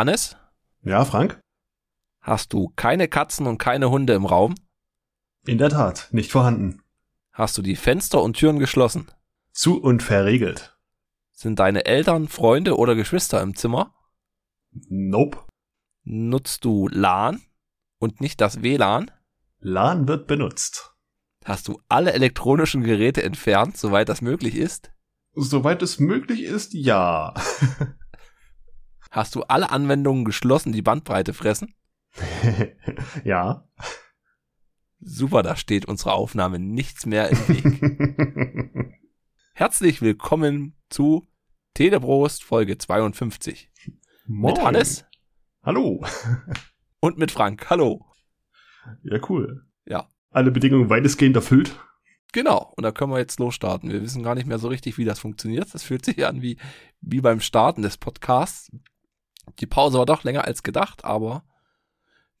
Hannes, Ja, Frank? hast du keine Katzen und keine Hunde im Raum? In der Tat, nicht vorhanden. Hast du die Fenster und Türen geschlossen? Zu und verriegelt. Sind deine Eltern, Freunde oder Geschwister im Zimmer? Nope. Nutzt du LAN und nicht das WLAN? LAN wird benutzt. Hast du alle elektronischen Geräte entfernt, soweit das möglich ist? Soweit es möglich ist, ja. Hast du alle Anwendungen geschlossen, die Bandbreite fressen? ja. Super, da steht unserer Aufnahme nichts mehr im Weg. Herzlich willkommen zu Teleprost Folge 52. Moin. Mit Hannes Hallo. und mit Frank. Hallo. Ja, cool. Ja. Alle Bedingungen weitestgehend erfüllt. Genau, und da können wir jetzt losstarten. Wir wissen gar nicht mehr so richtig, wie das funktioniert. Das fühlt sich an wie, wie beim Starten des Podcasts. Die Pause war doch länger als gedacht, aber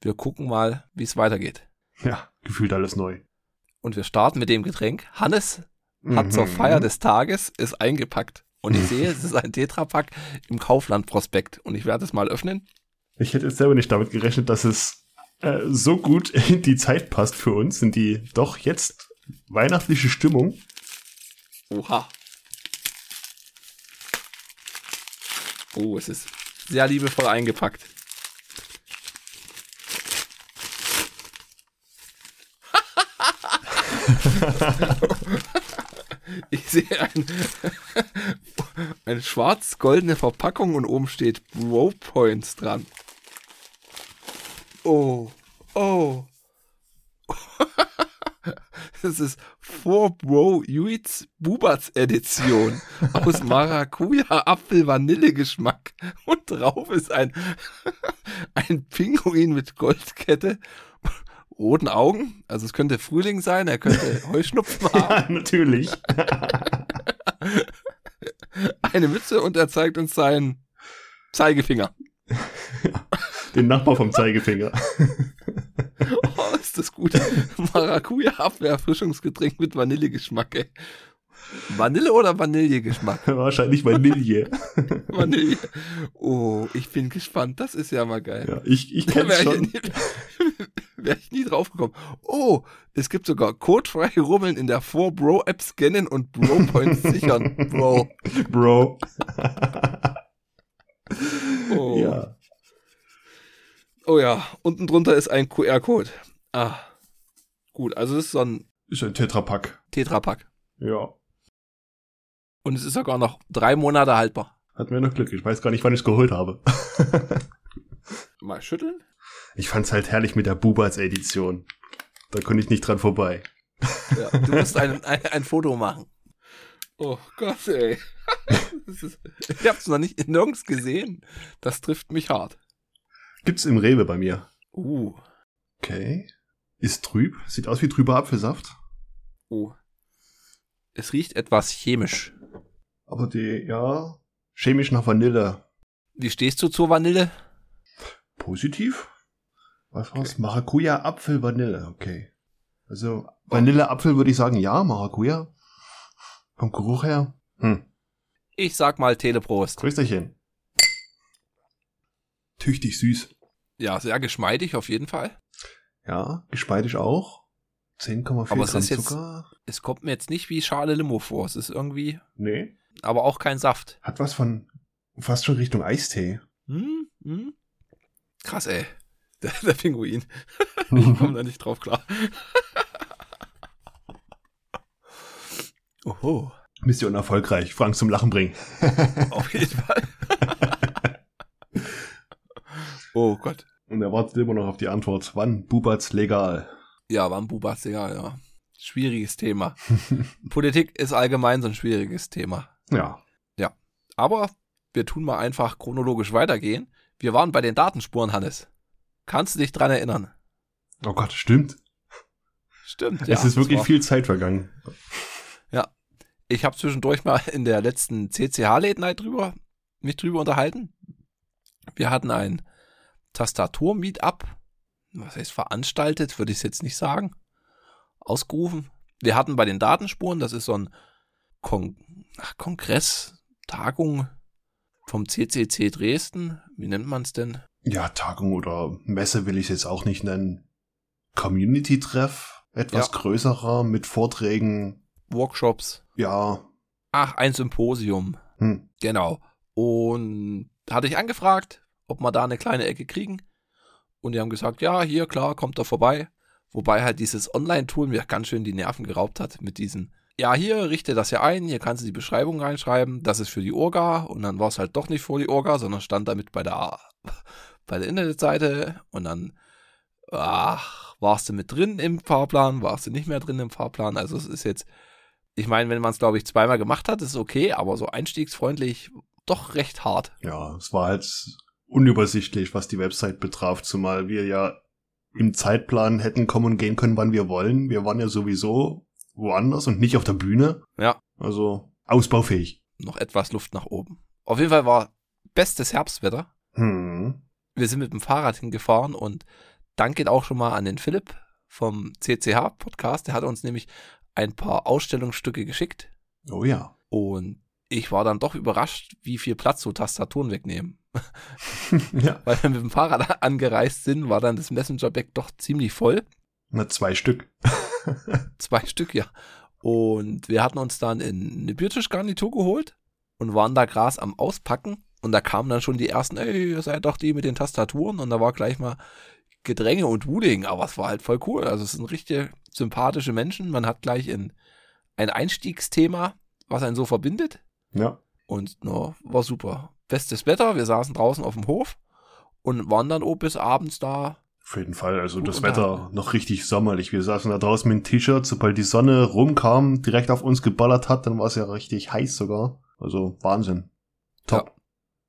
wir gucken mal, wie es weitergeht. Ja, gefühlt alles neu. Und wir starten mit dem Getränk. Hannes hat Mhm. zur Feier des Tages ist eingepackt. Und ich sehe, es ist ein Tetrapack im Kaufland-Prospekt. Und ich werde es mal öffnen. Ich hätte jetzt selber nicht damit gerechnet, dass es äh, so gut in die Zeit passt für uns, in die doch jetzt weihnachtliche Stimmung. Oha. Oh, es ist sehr liebevoll eingepackt. Ich sehe ein, eine schwarz-goldene Verpackung und oben steht Bro Points dran. Oh, oh. Das ist 4 Bro Yuits Bubats Edition. Aus Maracuja Apfel Vanille Geschmack und drauf ist ein ein Pinguin mit Goldkette, roten Augen, also es könnte Frühling sein, er könnte Heuschnupfen haben, Ja, natürlich. eine Mütze und er zeigt uns seinen Zeigefinger. Den Nachbar vom Zeigefinger. Oh, ist das gut. Maracuja Apfelerfrischungsgetränk mit Vanillegeschmack, ey. Vanille oder Vanillegeschmack? Wahrscheinlich Vanille. Vanille. Oh, ich bin gespannt. Das ist ja mal geil. Ja, ich ich wäre ich, schon. nie- wär ich nie drauf gekommen. Oh, es gibt sogar codefrei Rummeln in der 4Bro-App scannen und Bro-Points sichern. Bro. Bro. Oh. Ja. Oh ja, unten drunter ist ein QR-Code. Ah, gut. Also es ist so ein Ist ein Tetrapack. Tetrapack. Ja. Und es ist sogar noch drei Monate haltbar. Hat mir noch Glück. Ich weiß gar nicht, wann ich es geholt habe. Mal schütteln. Ich fand's halt herrlich mit der Bubats-Edition. Da konnte ich nicht dran vorbei. Ja, du musst ein, ein, ein Foto machen. Oh Gott, ey. Ist, ich hab's noch nicht nirgends gesehen. Das trifft mich hart. Gibt's im Rewe bei mir. Uh, Okay. Ist trüb. Sieht aus wie trüber Apfelsaft. oh. Es riecht etwas chemisch. Aber die, ja, chemisch nach Vanille. Wie stehst du zur Vanille? Positiv? Was war's? Maracuja, Apfel, Vanille. Okay. Also, Vanille, Apfel würde ich sagen, ja, Maracuja. Vom Geruch her. Hm. Ich sag mal Teleprost. Grüßterchen. Tüchtig süß. Ja, sehr geschmeidig auf jeden Fall. Ja, gespeidig auch. 10,4 Aber es Gramm ist jetzt- Zucker. Es kommt mir jetzt nicht wie Schale Limo vor. Es ist irgendwie, Nee. aber auch kein Saft. Hat was von fast schon Richtung Eistee. Hm? Hm? Krass, ey. Der, der Pinguin. Ich komme da nicht drauf klar. Oho. Mission erfolgreich. Frank zum Lachen bringen. Auf jeden Fall. Oh Gott. Und er wartet immer noch auf die Antwort. Wann Bubats legal? Ja, Bambubas, ja, ja. Schwieriges Thema. Politik ist allgemein so ein schwieriges Thema. Ja. Aber wir tun mal einfach chronologisch weitergehen. Wir waren bei den Datenspuren, Hannes. Kannst du dich dran erinnern? Oh Gott, stimmt. Stimmt, es ist wirklich viel Zeit vergangen. Ich habe zwischendurch mal in der letzten CCH Late Night drüber, mich drüber unterhalten. Wir hatten ein Tastatur-Meetup. Was heißt veranstaltet, würde ich es jetzt nicht sagen. Ausgerufen. Wir hatten bei den Datenspuren, das ist so ein Kon Ach, Kongress, Tagung vom CCC Dresden. Wie nennt man es denn? Ja, Tagung oder Messe will ich es jetzt auch nicht nennen. Community-Treff, etwas Ja. größerer mit Vorträgen. Workshops. Ja, Ach, ein Symposium. hm. Genau. Und hatte ich angefragt, ob wir da eine kleine Ecke kriegen. Und die haben gesagt, ja, hier, klar, kommt da vorbei. Wobei halt dieses Online-Tool mir ganz schön die Nerven geraubt hat mit diesen, ja, hier, richte das ja ein, hier kannst du die Beschreibung reinschreiben, das ist für die Orga. Und dann war es halt doch nicht für die Orga, sondern stand damit bei der, bei der Internetseite. Und dann, ach, warst du mit drin im Fahrplan, warst du nicht mehr drin im Fahrplan. Also es ist jetzt, ich meine, wenn man es, glaube ich, zweimal gemacht hat, ist es okay, aber so einstiegsfreundlich doch recht hart. ja, es war halt unübersichtlich, was die Website betraf, zumal wir ja im Zeitplan hätten kommen und gehen können, wann wir wollen. Wir waren ja sowieso woanders und nicht auf der Bühne. Ja. Also ausbaufähig. Noch etwas Luft nach oben. Auf jeden Fall war bestes Herbstwetter. Hm. Wir sind mit dem Fahrrad hingefahren und Dank geht auch schon mal an den Philipp vom CCH Podcast. Der hat uns nämlich ein paar Ausstellungsstücke geschickt Oh ja. und ich war dann doch überrascht, wie viel Platz so Tastaturen wegnehmen. ja. Weil wir mit dem Fahrrad angereist sind, war dann das Messenger-Bag doch ziemlich voll. Na, zwei Stück. Zwei Stück, ja. Und wir hatten uns dann in eine Biertischgarnitur geholt und waren da Gras am Auspacken. Und da kamen dann schon die ersten, ey, ihr seid doch die mit den Tastaturen. Und da war gleich mal Gedränge und Wuding. Aber es war halt voll cool. Also es sind richtig sympathische Menschen. Man hat gleich ein, ein Einstiegsthema, was einen so verbindet. Ja. Und no, war super. Bestes Wetter. Wir saßen draußen auf dem Hof und waren dann auch bis abends da. Auf jeden Fall. Also das Wetter noch richtig sommerlich. Wir saßen da draußen mit dem T-Shirt. Sobald die Sonne rumkam, direkt auf uns geballert hat, dann war es ja richtig heiß sogar. Also Wahnsinn. Top. Ja.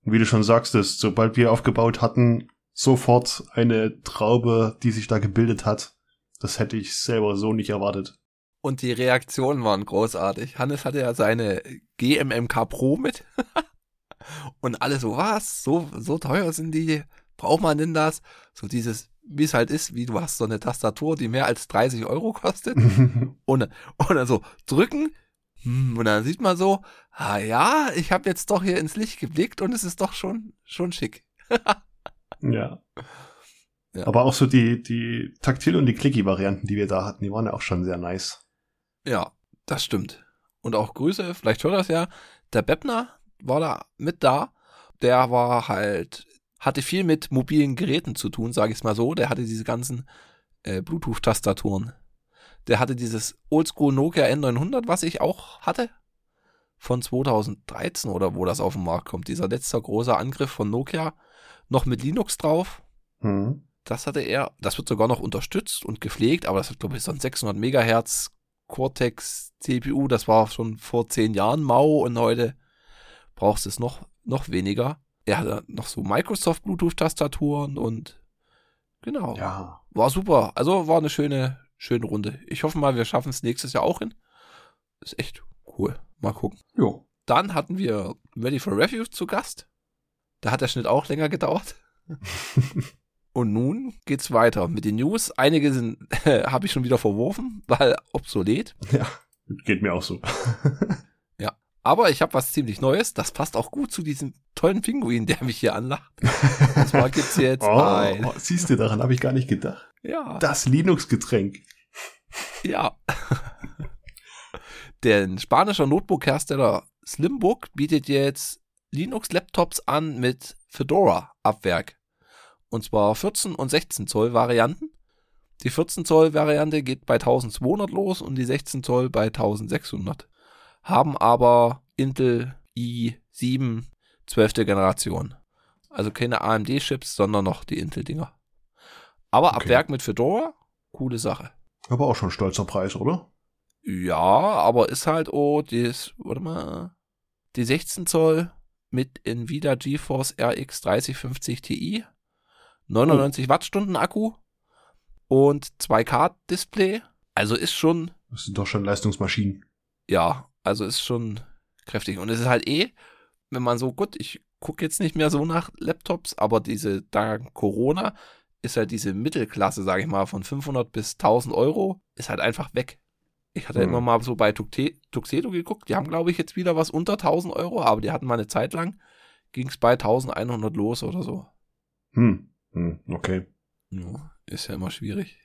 Und wie du schon sagst, ist, sobald wir aufgebaut hatten, sofort eine Traube, die sich da gebildet hat. Das hätte ich selber so nicht erwartet. Und die Reaktionen waren großartig. Hannes hatte ja seine GMMK Pro mit. Und alle so, was? So, so teuer sind die? Braucht man denn das? So dieses, wie es halt ist, wie du hast so eine Tastatur, die mehr als 30 Euro kostet. Und, und dann so drücken. hm, Und dann sieht man so, ah ja, ich habe jetzt doch hier ins Licht geblickt und es ist doch schon, schon schick. ja. Ja. Aber auch so die, die Taktil- und die Clicky-Varianten, die wir da hatten, die waren ja auch schon sehr nice. Ja, das stimmt. Und auch Grüße, vielleicht hört das ja. Der Beppner war da mit da. Der war halt, hatte viel mit mobilen Geräten zu tun, sage ich es mal so. Der hatte diese ganzen äh, Bluetooth-Tastaturen. Der hatte dieses Oldschool Nokia N900, was ich auch hatte. Von 2013 oder wo das auf den Markt kommt. Dieser letzte große Angriff von Nokia. Noch mit Linux drauf. Hm. Das hatte er. Das wird sogar noch unterstützt und gepflegt, aber das hat, glaube ich, so ein 600 Megahertz Cortex CPU. Das war schon vor zehn Jahren mau und heute brauchst du es noch, noch weniger. Er hatte noch so Microsoft Bluetooth-Tastaturen und genau. Ja. War super. Also war eine schöne, schöne Runde. Ich hoffe mal, wir schaffen es nächstes Jahr auch hin. Ist echt cool. Mal gucken. Jo. Dann hatten wir Ready for Review zu Gast. Da hat der Schnitt auch länger gedauert. Und nun geht's weiter mit den News. Einige sind habe ich schon wieder verworfen, weil obsolet. Ja. Geht mir auch so. Aber ich habe was ziemlich Neues. Das passt auch gut zu diesem tollen Pinguin, der mich hier anlacht. Und zwar gibt's jetzt ein. oh, siehst du, daran habe ich gar nicht gedacht. Ja, Das Linux-Getränk. ja. Der spanische Notebook-Hersteller Slimbook bietet jetzt Linux-Laptops an mit Fedora-Abwerk. Und zwar 14 und 16 Zoll Varianten. Die 14 Zoll Variante geht bei 1200 los und die 16 Zoll bei 1600. Haben aber Intel i7 12. Generation. Also keine AMD-Chips, sondern noch die Intel-Dinger. Aber Okay. ab Werk mit Fedora, coole Sache. Aber auch schon ein stolzer Preis, oder? Ja, aber ist halt, oh, das, warte mal, die 16 Zoll mit Nvidia GeForce RX 3050 Ti, 99 Wattstunden Akku und 2K Display. Also ist schon, Das sind doch schon Leistungsmaschinen. ja, also ist schon kräftig. Und es ist halt eh, wenn man so, gut, ich gucke jetzt nicht mehr so nach Laptops, aber diese, dank Corona, ist halt diese Mittelklasse, sage ich mal, von 500 bis 1000 Euro, ist halt einfach weg. Ich hatte Hm. immer mal so bei Tuxedo geguckt, die haben, glaube ich, jetzt wieder was unter 1000 Euro, aber die hatten mal eine Zeit lang ging's bei 1100 los oder so. Hm. Hm. Okay. Ja, ist ja immer schwierig.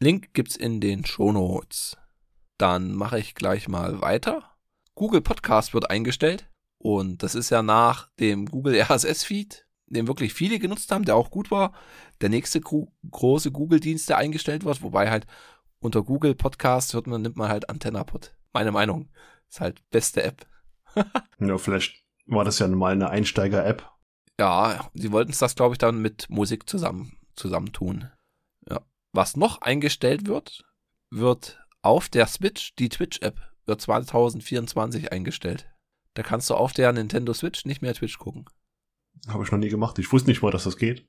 Link gibt's in den Shownotes. Dann mache ich gleich mal weiter. Google Podcast wird eingestellt und das ist ja nach dem Google RSS Feed, den wirklich viele genutzt haben, der auch gut war, der nächste große Google Dienst, der eingestellt wird, wobei halt unter Google Podcast hört man nimmt man halt AntennaPod. Meine Meinung ist halt beste App. ja, vielleicht war das ja mal eine Einsteiger App. Ja, sie wollten es das glaube ich dann mit Musik zusammen zusammentun. Ja. Was noch eingestellt wird, wird auf der Switch, die Twitch-App, wird 2024 eingestellt. Da kannst du auf der Nintendo Switch nicht mehr Twitch gucken. Habe ich noch nie gemacht. Ich wusste nicht mal, dass das geht.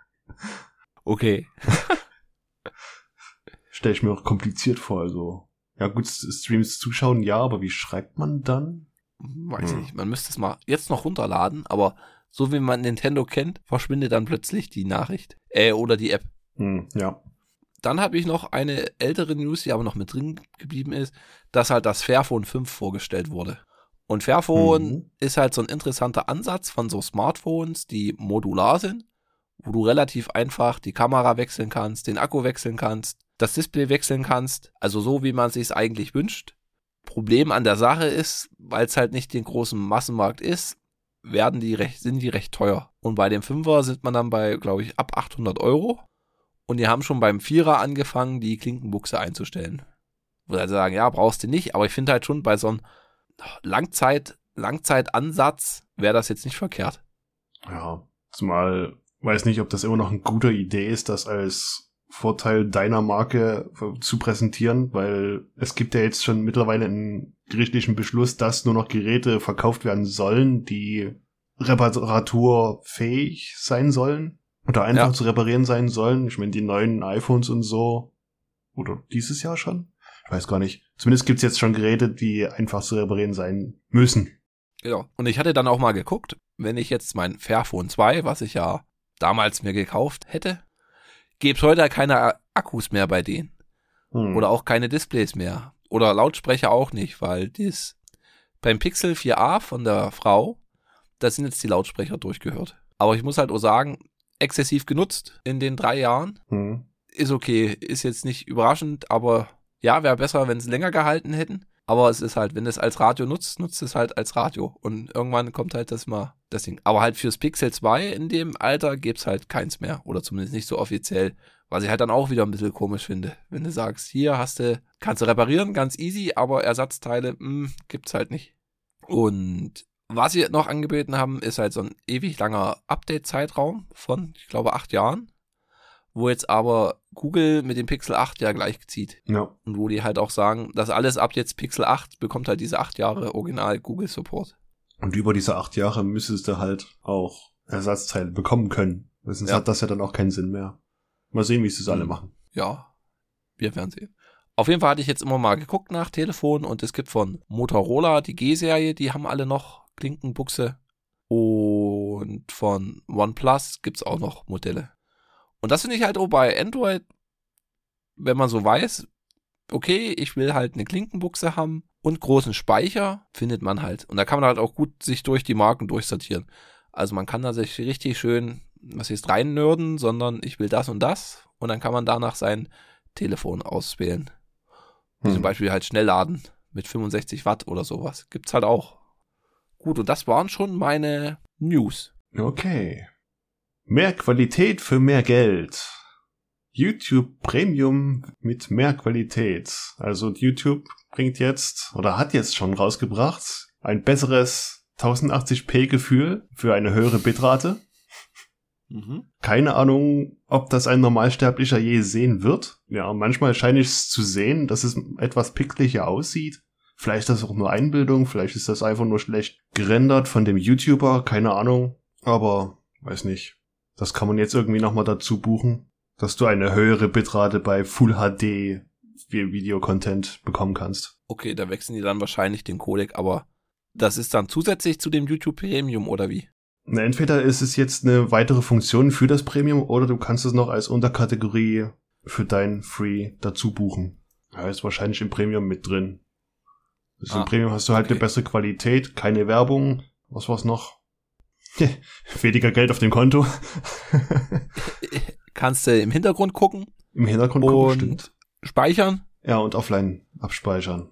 okay. Stelle ich mir auch kompliziert vor. Also, ja gut, Streams zuschauen, ja, aber wie schreibt man dann? Weiß hm. nicht. Man müsste es mal jetzt noch runterladen, aber so wie man Nintendo kennt, verschwindet dann plötzlich die Nachricht. Äh, oder die App. Hm, ja. Dann habe ich noch eine ältere News, die aber noch mit drin geblieben ist, dass halt das Fairphone 5 vorgestellt wurde. Und Fairphone mhm. ist halt so ein interessanter Ansatz von so Smartphones, die modular sind, wo du relativ einfach die Kamera wechseln kannst, den Akku wechseln kannst, das Display wechseln kannst, also so wie man sich eigentlich wünscht. Problem an der Sache ist, weil es halt nicht den großen Massenmarkt ist, werden die recht, sind die recht teuer. Und bei dem Fünfer sind man dann bei, glaube ich, ab 800 Euro. Und die haben schon beim Vierer angefangen, die Klinkenbuchse einzustellen. Wo sie sagen, ja, brauchst du nicht, aber ich finde halt schon bei so einem Langzeit, Langzeitansatz wäre das jetzt nicht verkehrt. Ja, zumal weiß nicht, ob das immer noch eine gute Idee ist, das als Vorteil deiner Marke zu präsentieren, weil es gibt ja jetzt schon mittlerweile einen gerichtlichen Beschluss, dass nur noch Geräte verkauft werden sollen, die reparaturfähig sein sollen oder einfach ja. zu reparieren sein sollen. Ich meine, die neuen iPhones und so, oder dieses Jahr schon? Ich weiß gar nicht. Zumindest gibt's jetzt schon Geräte, die einfach zu reparieren sein müssen. Genau. Und ich hatte dann auch mal geguckt, wenn ich jetzt mein Fairphone 2, was ich ja damals mir gekauft hätte, gäbe es heute keine Akkus mehr bei denen. Hm. Oder auch keine Displays mehr. Oder Lautsprecher auch nicht, weil dies beim Pixel 4a von der Frau, da sind jetzt die Lautsprecher durchgehört. Aber ich muss halt auch sagen, exzessiv genutzt in den drei Jahren. Hm. Ist okay, ist jetzt nicht überraschend, aber ja, wäre besser, wenn es länger gehalten hätten. Aber es ist halt, wenn es als Radio nutzt, nutzt es halt als Radio. Und irgendwann kommt halt das mal das Ding. Aber halt fürs Pixel 2 in dem Alter gibt's halt keins mehr. Oder zumindest nicht so offiziell. Was ich halt dann auch wieder ein bisschen komisch finde. Wenn du sagst, hier hast du, kannst du reparieren, ganz easy, aber Ersatzteile, mh, hm, gibt's halt nicht. Und was sie noch angeboten haben, ist halt so ein ewig langer Update-Zeitraum von, ich glaube, acht Jahren wo jetzt aber Google mit dem Pixel 8 ja gleich zieht. Ja. Und wo die halt auch sagen, dass alles ab jetzt Pixel 8 bekommt halt diese acht Jahre Original Google Support. Und über diese acht Jahre müsstest du halt auch Ersatzteile bekommen können. Sonst ja. hat das ja dann auch keinen Sinn mehr. Mal sehen, wie sie es alle mhm. machen. Ja, wir werden sehen. Auf jeden Fall hatte ich jetzt immer mal geguckt nach Telefon und es gibt von Motorola die G-Serie, die haben alle noch Klinkenbuchse. Und von OnePlus gibt's auch noch Modelle. Und das finde ich halt auch bei Android, wenn man so weiß, okay, ich will halt eine Klinkenbuchse haben und großen Speicher, findet man halt. Und da kann man halt auch gut sich durch die Marken durchsortieren. Also man kann da sich richtig schön, was ist rein nörden, sondern ich will das und das und dann kann man danach sein Telefon auswählen. Hm. Zum Beispiel halt Schnellladen mit 65 Watt oder sowas. Gibt's halt auch. Gut, und das waren schon meine News. Okay. Mehr Qualität für mehr Geld. YouTube Premium mit mehr Qualität. Also YouTube bringt jetzt oder hat jetzt schon rausgebracht ein besseres 1080p Gefühl für eine höhere Bitrate. Mhm. Keine Ahnung, ob das ein Normalsterblicher je sehen wird. Ja, manchmal scheine ich es zu sehen, dass es etwas pixeliger aussieht. Vielleicht ist das auch nur Einbildung, vielleicht ist das einfach nur schlecht gerendert von dem YouTuber, keine Ahnung. Aber weiß nicht. Das kann man jetzt irgendwie nochmal dazu buchen, dass du eine höhere Bitrate bei Full HD Videocontent bekommen kannst. Okay, da wechseln die dann wahrscheinlich den Codec, aber das ist dann zusätzlich zu dem YouTube Premium oder wie? Na, entweder ist es jetzt eine weitere Funktion für das Premium oder du kannst es noch als Unterkategorie für dein Free dazu buchen. Ja, ist wahrscheinlich im Premium mit drin. Also ah, Im Premium hast du halt okay. eine bessere Qualität, keine Werbung, was war's noch? Weniger Geld auf dem Konto. Kannst du im Hintergrund gucken Im Hintergrund gucken, und stimmt. speichern. Ja, und offline abspeichern.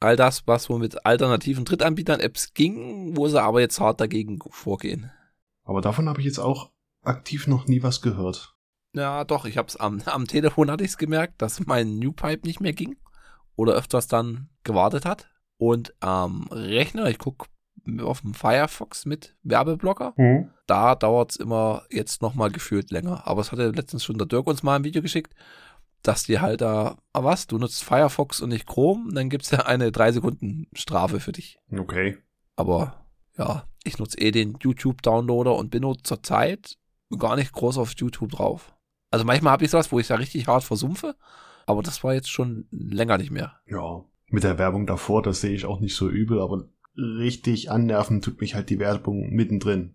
All das, was wohl mit alternativen Drittanbietern-Apps ging, wo sie aber jetzt hart dagegen vorgehen. Aber davon habe ich jetzt auch aktiv noch nie was gehört. Ja, doch, ich hab's am, am Telefon hatte ich's gemerkt, dass mein Newpipe nicht mehr ging oder öfters dann gewartet hat. Und am Rechner, ich guck auf dem Firefox mit Werbeblocker, da dauert's immer jetzt nochmal gefühlt länger. Aber es hatte letztens schon der Dirk uns mal ein Video geschickt, dass die halt da, ah was, du nutzt Firefox und nicht Chrome, dann gibt's ja eine 3 Sekunden Strafe für dich. Okay. Aber ja, ich nutze eh den YouTube-Downloader und bin nur zurzeit gar nicht groß auf YouTube drauf. Also manchmal habe ich sowas, wo ich da richtig hart versumpfe, aber das war jetzt schon länger nicht mehr. Ja. Mit der Werbung davor, das sehe ich auch nicht so übel, aber richtig annerven tut mich halt die Werbung mittendrin.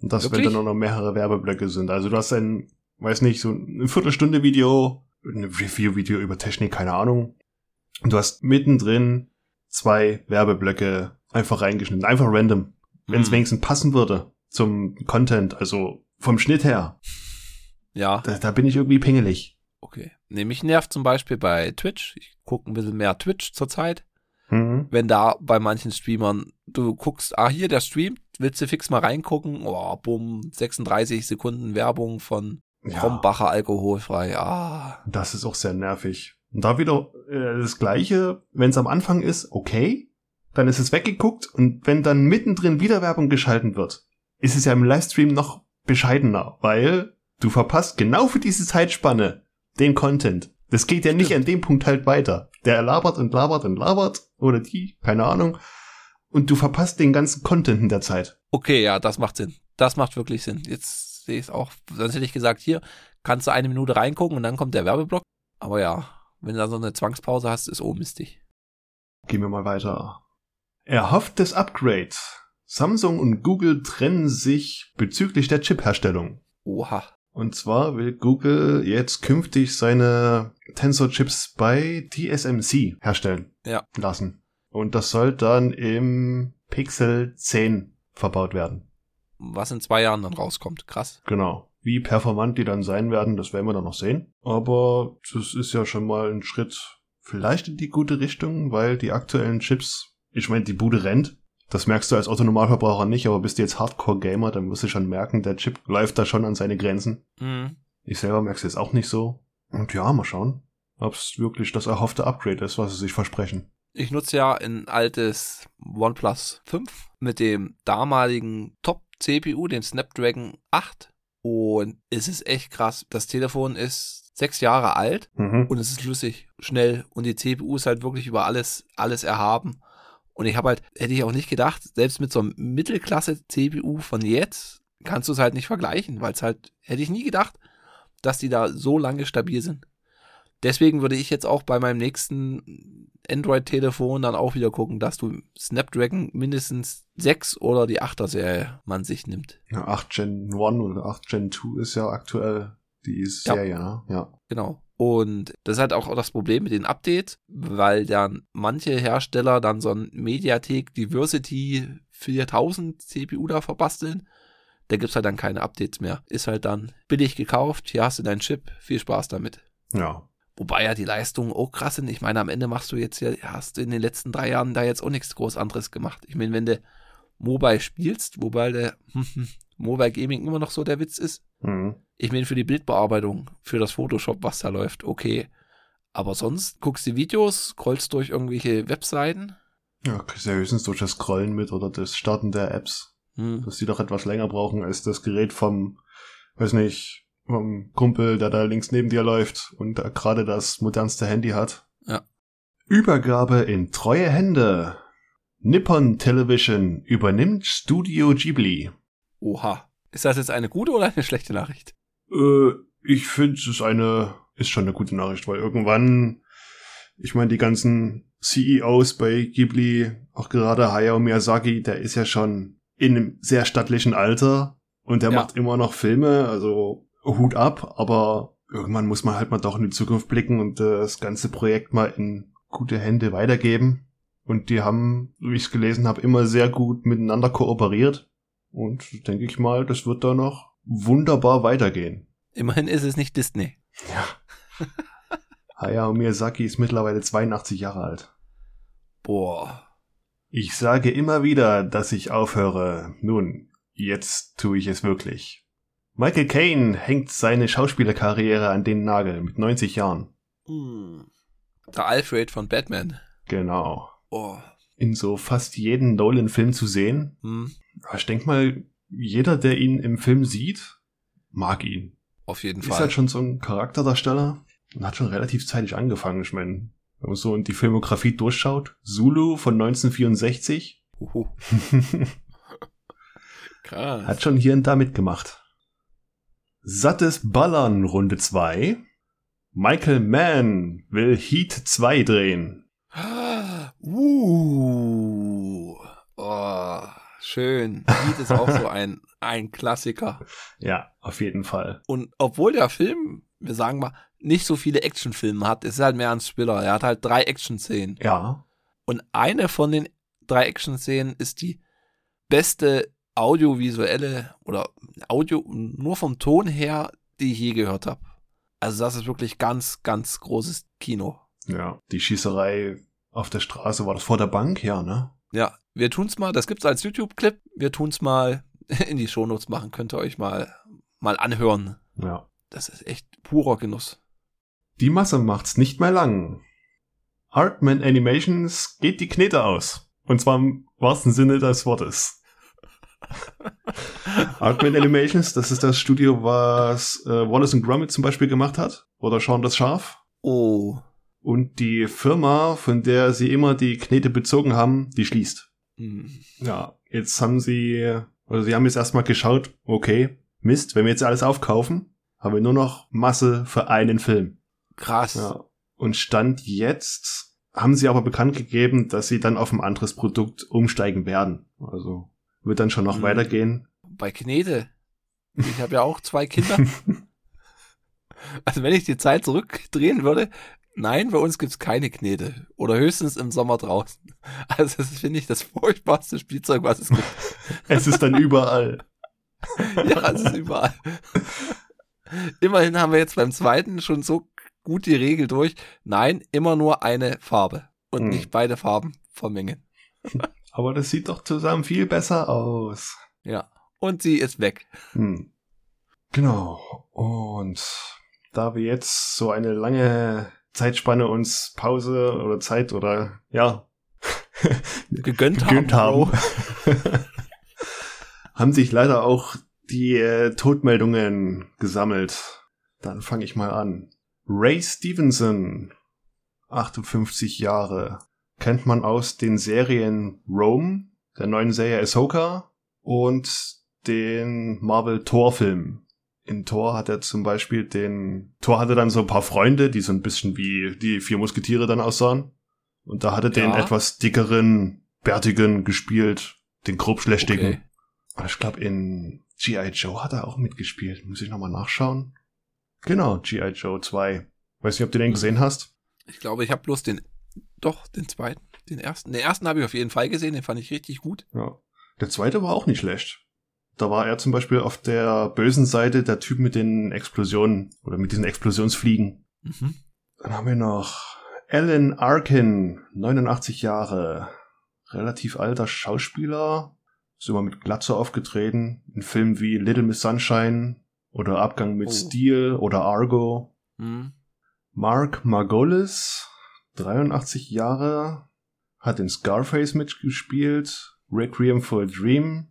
Und das, wenn dann auch noch mehrere Werbeblöcke sind. Also du hast ein, weiß nicht, so eine Viertelstunde Video, ein Review-Video über Technik, keine Ahnung. Und du hast mittendrin zwei Werbeblöcke einfach reingeschnitten. Einfach random. Wenn es Hm. wenigstens passen würde zum Content, also vom Schnitt her. Ja, Da, da bin ich irgendwie pingelig. okay. Nee, mich nervt zum Beispiel bei Twitch. Ich gucke ein bisschen mehr Twitch zurzeit. Mhm. Wenn da bei manchen Streamern du guckst, ah, hier, der streamt, willst du fix mal reingucken? Oh, bumm, 36 Sekunden Werbung von Krombacher alkoholfrei. Ah, Das ist auch sehr nervig. Und da wieder äh, das Gleiche, wenn es am Anfang ist, okay, dann ist es weggeguckt und wenn dann mittendrin wieder Werbung geschalten wird, ist es ja im Livestream noch bescheidener, weil du verpasst genau für diese Zeitspanne den Content. Das geht ja nicht an dem Punkt halt weiter. Der labert und labert und labert oder die, keine Ahnung. Und du verpasst den ganzen Content in der Zeit. Okay, ja, das macht Sinn. Das macht wirklich Sinn. Jetzt sehe ich es auch. Sonst hätte ich gesagt, hier kannst du eine Minute reingucken und dann kommt der Werbeblock. Aber ja, wenn du da so eine Zwangspause hast, ist oh mistig. Gehen wir mal weiter. Erhofftes Upgrade. Samsung und Google trennen sich bezüglich der Chipherstellung. Oha. Und zwar will Google jetzt künftig seine Tensor-Chips bei TSMC herstellen Ja. lassen. Und das soll dann im Pixel 10 verbaut werden. Was in zwei Jahren dann rauskommt. Krass. Genau. Wie performant die dann sein werden, das werden wir dann noch sehen. Aber das ist ja schon mal ein Schritt vielleicht in die gute Richtung, weil die aktuellen Chips, ich meine, die Bude rennt. Das merkst du als Autonormalverbraucher nicht, aber bist du jetzt Hardcore-Gamer, dann wirst du schon merken, der Chip läuft da schon an seine Grenzen. Mhm. Ich selber merk's jetzt auch nicht so. Und ja, mal schauen, ob es wirklich das erhoffte Upgrade ist, was sie sich versprechen. Ich nutze ja ein altes OnePlus 5 mit dem damaligen Top-CPU, den Snapdragon 8. Und es ist echt krass. Das Telefon ist sechs Jahre alt Mhm. und es ist flüssig, schnell. Und die CPU ist halt wirklich über alles, alles erhaben. Und ich habe halt, hätte ich auch nicht gedacht, selbst mit so einem Mittelklasse-CPU von jetzt kannst du es halt nicht vergleichen, weil es halt, hätte ich nie gedacht, dass die da so lange stabil sind. Deswegen würde ich jetzt auch bei meinem nächsten Android-Telefon dann auch wieder gucken, dass du Snapdragon mindestens 6 oder die 8er-Serie man sich nimmt. Ja, 8 Gen 1 oder 8 Gen 2 ist ja aktuell die Ja. Serie, ne? Ja. Genau. Und das ist halt auch das Problem mit den Updates, weil dann manche Hersteller dann so ein Mediatek Diversity 4000 CPU da verbasteln. Da gibt's halt dann keine Updates mehr. Ist halt dann billig gekauft, hier hast du deinen Chip, viel Spaß damit. Ja. Wobei ja die Leistungen auch krass sind. Ich meine, am Ende machst du jetzt ja, hast du in den letzten drei Jahren da jetzt auch nichts groß anderes gemacht. Ich meine, wenn du Mobile spielst, wobei der Mobile Gaming immer noch so der Witz ist, Mhm. ich meine, für die Bildbearbeitung, für das Photoshop, was da läuft, okay. Aber sonst guckst du Videos, scrollst durch irgendwelche Webseiten. Ja, kriegst ja höchstens durch das Scrollen mit oder das Starten der Apps, Hm. dass die doch etwas länger brauchen als das Gerät vom, weiß nicht, vom Kumpel, der da links neben dir läuft und da gerade das modernste Handy hat. Ja. Übergabe in treue Hände. Nippon Television übernimmt Studio Ghibli. Oha. Ist das jetzt eine gute oder eine schlechte Nachricht? Äh, ich finde, es ist eine, ist schon eine gute Nachricht, weil irgendwann, ich meine, die ganzen CEOs bei Ghibli, auch gerade Hayao Miyazaki, der ist ja schon in einem sehr stattlichen Alter und der Ja. macht immer noch Filme, also Hut ab, aber irgendwann muss man halt mal doch in die Zukunft blicken und äh, das ganze Projekt mal in gute Hände weitergeben. Und die haben, wie ich es gelesen habe, immer sehr gut miteinander kooperiert. Und denke ich mal, das wird da noch wunderbar weitergehen. Immerhin ist es nicht Disney. Ja. Hayao Miyazaki ist mittlerweile 82 Jahre alt. Boah. Ich sage immer wieder, dass ich aufhöre. Nun, jetzt tue ich es wirklich. Michael Caine hängt seine Schauspielerkarriere an den Nagel mit 90 Jahren. Hm. Der Alfred von Batman. Genau. Oh. In so fast jedem Nolan-Film zu sehen. Hm. Aber ich denke mal, jeder, der ihn im Film sieht, mag ihn. Auf jeden Ist Fall. halt schon so ein Charakterdarsteller und hat schon relativ zeitig angefangen. Ich meine, wenn man so in die Filmografie durchschaut, Zulu von 1964 Huhu. Krass. hat schon hier und da mitgemacht. Sattes Ballern Runde 2. Michael Mann will Heat 2 drehen. Uh. Oh, schön. Heat ist auch so ein, ein Klassiker. Ja, auf jeden Fall. Und obwohl der Film, wir sagen mal, nicht so viele Actionfilme hat, ist er halt mehr ein Thriller. Er hat halt drei Action-Szenen. Ja, Und eine von den drei Action-Szenen ist die beste audiovisuelle oder Audio, nur vom Ton her, die ich je gehört habe. Also das ist wirklich ganz, ganz großes Kino. ja. Die Schießerei auf der Straße war das vor der Bank, ja, ne? Ja, wir tun's mal, das gibt's als YouTube-Clip, wir tun's mal in die Shownotes machen, könnt ihr euch mal, mal anhören. Ja. Das ist echt purer Genuss. Die Masse macht's nicht mehr lang. Artman Animations geht die Knete aus. Und zwar im wahrsten Sinne des Wortes. Artman Animations, das ist das Studio, was äh, Wallace and Gromit zum Beispiel gemacht hat. Oder Sean das Schaf. Oh. Und die Firma, von der sie immer die Knete bezogen haben, die schließt. Hm. Ja, jetzt haben sie, also sie haben jetzt erstmal geschaut, okay, Mist, wenn wir jetzt alles aufkaufen, haben wir nur noch Masse für einen Film. Krass. Ja. Und Stand jetzt haben sie aber bekannt gegeben, dass sie dann auf ein anderes Produkt umsteigen werden. Also wird dann schon noch Mhm. weitergehen. Bei Knete. Ich habe ja auch zwei Kinder. Also wenn ich die Zeit zurückdrehen würde, nein, bei uns gibt's keine Knete. Oder höchstens im Sommer draußen. Also das finde ich das furchtbarste Spielzeug, was es gibt. Es ist dann überall. Ja, es ist überall. Immerhin haben wir jetzt beim zweiten schon so gut die Regel durch. Nein, immer nur eine Farbe. Und Hm. nicht beide Farben vermengen. Aber das sieht doch zusammen viel besser aus. Ja. Und sie ist weg. Hm. Genau. Und da wir jetzt so eine lange Zeitspanne uns Pause oder Zeit oder ja Gegönnt, gegönnt haben. haben, sich leider auch die äh, Todmeldungen gesammelt. Dann fange ich mal an. Ray Stevenson, 58 Jahre, kennt man aus den Serien Rome, der neuen Serie Ahsoka und den Marvel Thor Film. In Thor hat er zum Beispiel den, Thor hatte dann so ein paar Freunde, die so ein bisschen wie die vier Musketiere dann aussahen. Und da hatte den Ja. etwas dickeren, bärtigen gespielt, den grobschlächtigen. Okay. Und Ich glaube, in G.I. Joe hat er auch mitgespielt. Muss ich nochmal nachschauen. Genau, G.I. Joe 2. Weiß nicht, ob du den gesehen hast. Ich glaube, ich habe bloß den, doch, den zweiten, den ersten. Den ersten habe ich auf jeden Fall gesehen, den fand ich richtig gut. Ja. Der zweite war auch nicht schlecht. Da war er zum Beispiel auf der bösen Seite der Typ mit den Explosionen oder mit diesen Explosionsfliegen. Mhm. Dann haben wir noch Alan Arkin, 89 Jahre. Relativ alter Schauspieler. Ist immer mit Glatze aufgetreten. In Filmen wie Little Miss Sunshine oder Abgang mit Oh. Steel oder Argo. Mhm. Mark Margolis, 83 Jahre, hat in Scarface mitgespielt, Requiem for a Dream.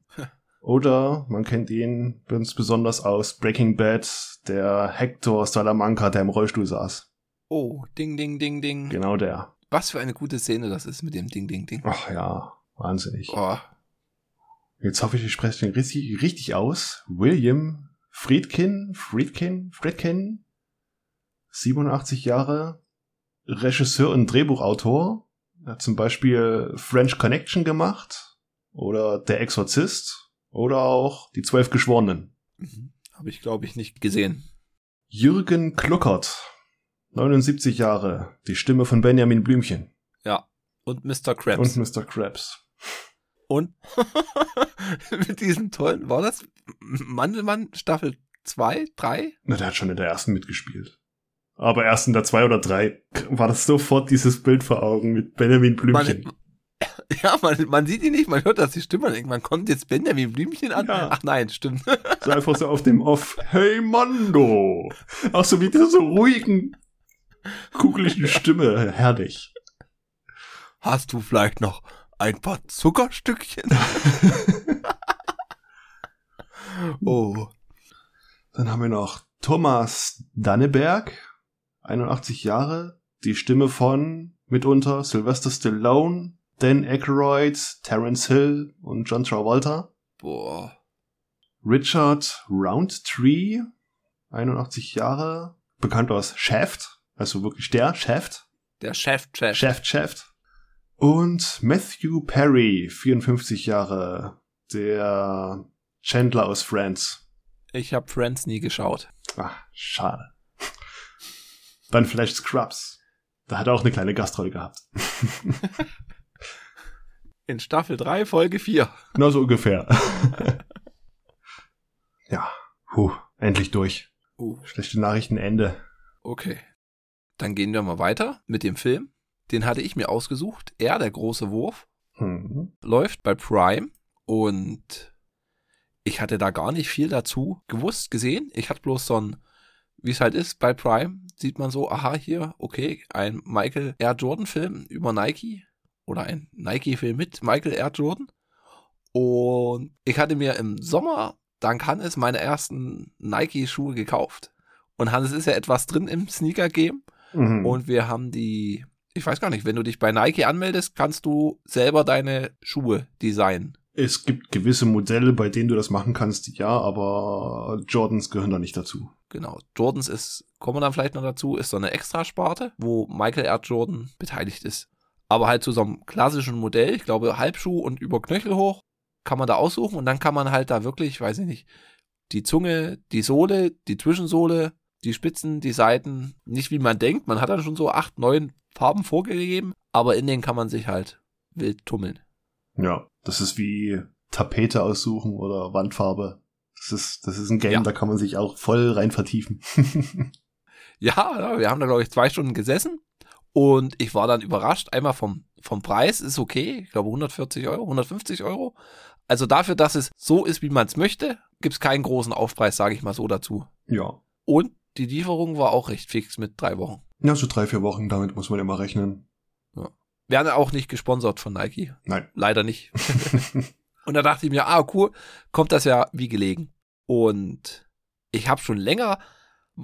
Oder man kennt ihn ganz besonders aus Breaking Bad, der Hector Salamanca, der im Rollstuhl saß. Oh, ding, ding, ding, ding. Genau der. Was für eine gute Szene das ist mit dem Ding, Ding, Ding. Ach ja, wahnsinnig. Oh, Jetzt hoffe ich, ich spreche den richtig, richtig aus. William Friedkin, Friedkin, Friedkin, 87 Jahre, Regisseur und Drehbuchautor. Er hat zum Beispiel French Connection gemacht oder Der Exorzist oder auch Die Zwölf Geschworenen. mhm. habe ich, glaube ich, nicht gesehen. Jürgen Kluckert, 79 Jahre, die Stimme von Benjamin Blümchen Ja. Und Mr. Krabs. und Mr. Krabs. Und mit diesem tollen, war das Mandelmann Staffel 2, 3? Na, der hat schon in der ersten mitgespielt. Aber erst in der 2 oder 3 war das sofort dieses Bild vor Augen mit Benjamin Blümchen. Man, ja, man, man sieht ihn nicht, man hört das die Stimme denkt, man kommt jetzt Benjamin Blümchen an. Ja. Ach nein, stimmt. So einfach so auf dem Off. Hey Mando! Auch so mit dieser so ruhigen, kugeligen Stimme. Herrlich. Hast du vielleicht noch ein paar Zuckerstückchen? oh. Dann haben wir noch Thomas Danneberg, 81 Jahre, die Stimme von mitunter Sylvester Stallone, Dan Aykroyd, Terence Hill und John Travolta. Boah. Richard Roundtree, 81 Jahre, bekannt aus Shaft, also wirklich der Shaft, Der Chef, Chef. Shaft, Shaft. Und Matthew Perry, 54 Jahre, der Chandler aus Friends. Ich habe Friends nie geschaut. Ah, schade. Dann vielleicht Scrubs. Da hat er auch eine kleine Gastrolle gehabt. In Staffel 3, Folge 4. Genau so ungefähr. ja, puh, endlich durch. Uh, Schlechte Nachrichten, Ende. okay. Dann gehen wir mal weiter mit dem Film. Den hatte ich mir ausgesucht. Er, der große Wurf, Hm. läuft bei Prime und ich hatte da gar nicht viel dazu gewusst, gesehen. Ich hatte bloß so ein, wie es halt ist, bei Prime sieht man so, aha, hier, okay, ein Michael R. Jordan Film über Nike oder ein Nike-Film mit Michael R. Jordan. Und ich hatte mir im Sommer dank Hannes meine ersten Nike-Schuhe gekauft. Und Hannes ist ja etwas drin im Sneaker-Game. Mhm. Und wir haben die, ich weiß gar nicht, wenn du dich bei Nike anmeldest, kannst du selber deine Schuhe designen. es gibt gewisse Modelle, bei denen du das machen kannst, ja, aber Jordans gehören da nicht dazu. Genau. Jordans ist, kommen wir dann vielleicht noch dazu, ist so eine Extrasparte, wo Michael R. Jordan beteiligt ist. Aber halt zu so einem klassischen Modell, ich glaube Halbschuh und über Knöchel hoch, kann man da aussuchen und dann kann man halt da wirklich, weiß ich nicht, die Zunge, die Sohle, die Zwischensohle, die Spitzen, die Seiten, nicht wie man denkt, man hat dann schon so acht, neun Farben vorgegeben, aber in denen kann man sich halt wild tummeln. Ja, das ist wie Tapete aussuchen oder Wandfarbe. Das ist, das ist ein Game, Ja. da kann man sich auch voll rein vertiefen. Ja, ja, wir haben da, glaube ich, zwei Stunden gesessen und ich war dann überrascht. Einmal vom, vom Preis ist okay, ich glaube 140 Euro, 150 Euro. Also dafür, dass es so ist, wie man es möchte, gibt's keinen großen Aufpreis, sage ich mal so dazu. ja. Und die Lieferung war auch recht fix mit drei Wochen. Ja, so drei, vier Wochen, damit muss man immer rechnen. Werden auch nicht gesponsert von Nike. Nein. Leider nicht. Und da dachte ich mir, ah, cool, kommt das ja wie gelegen. Und ich habe schon länger, wir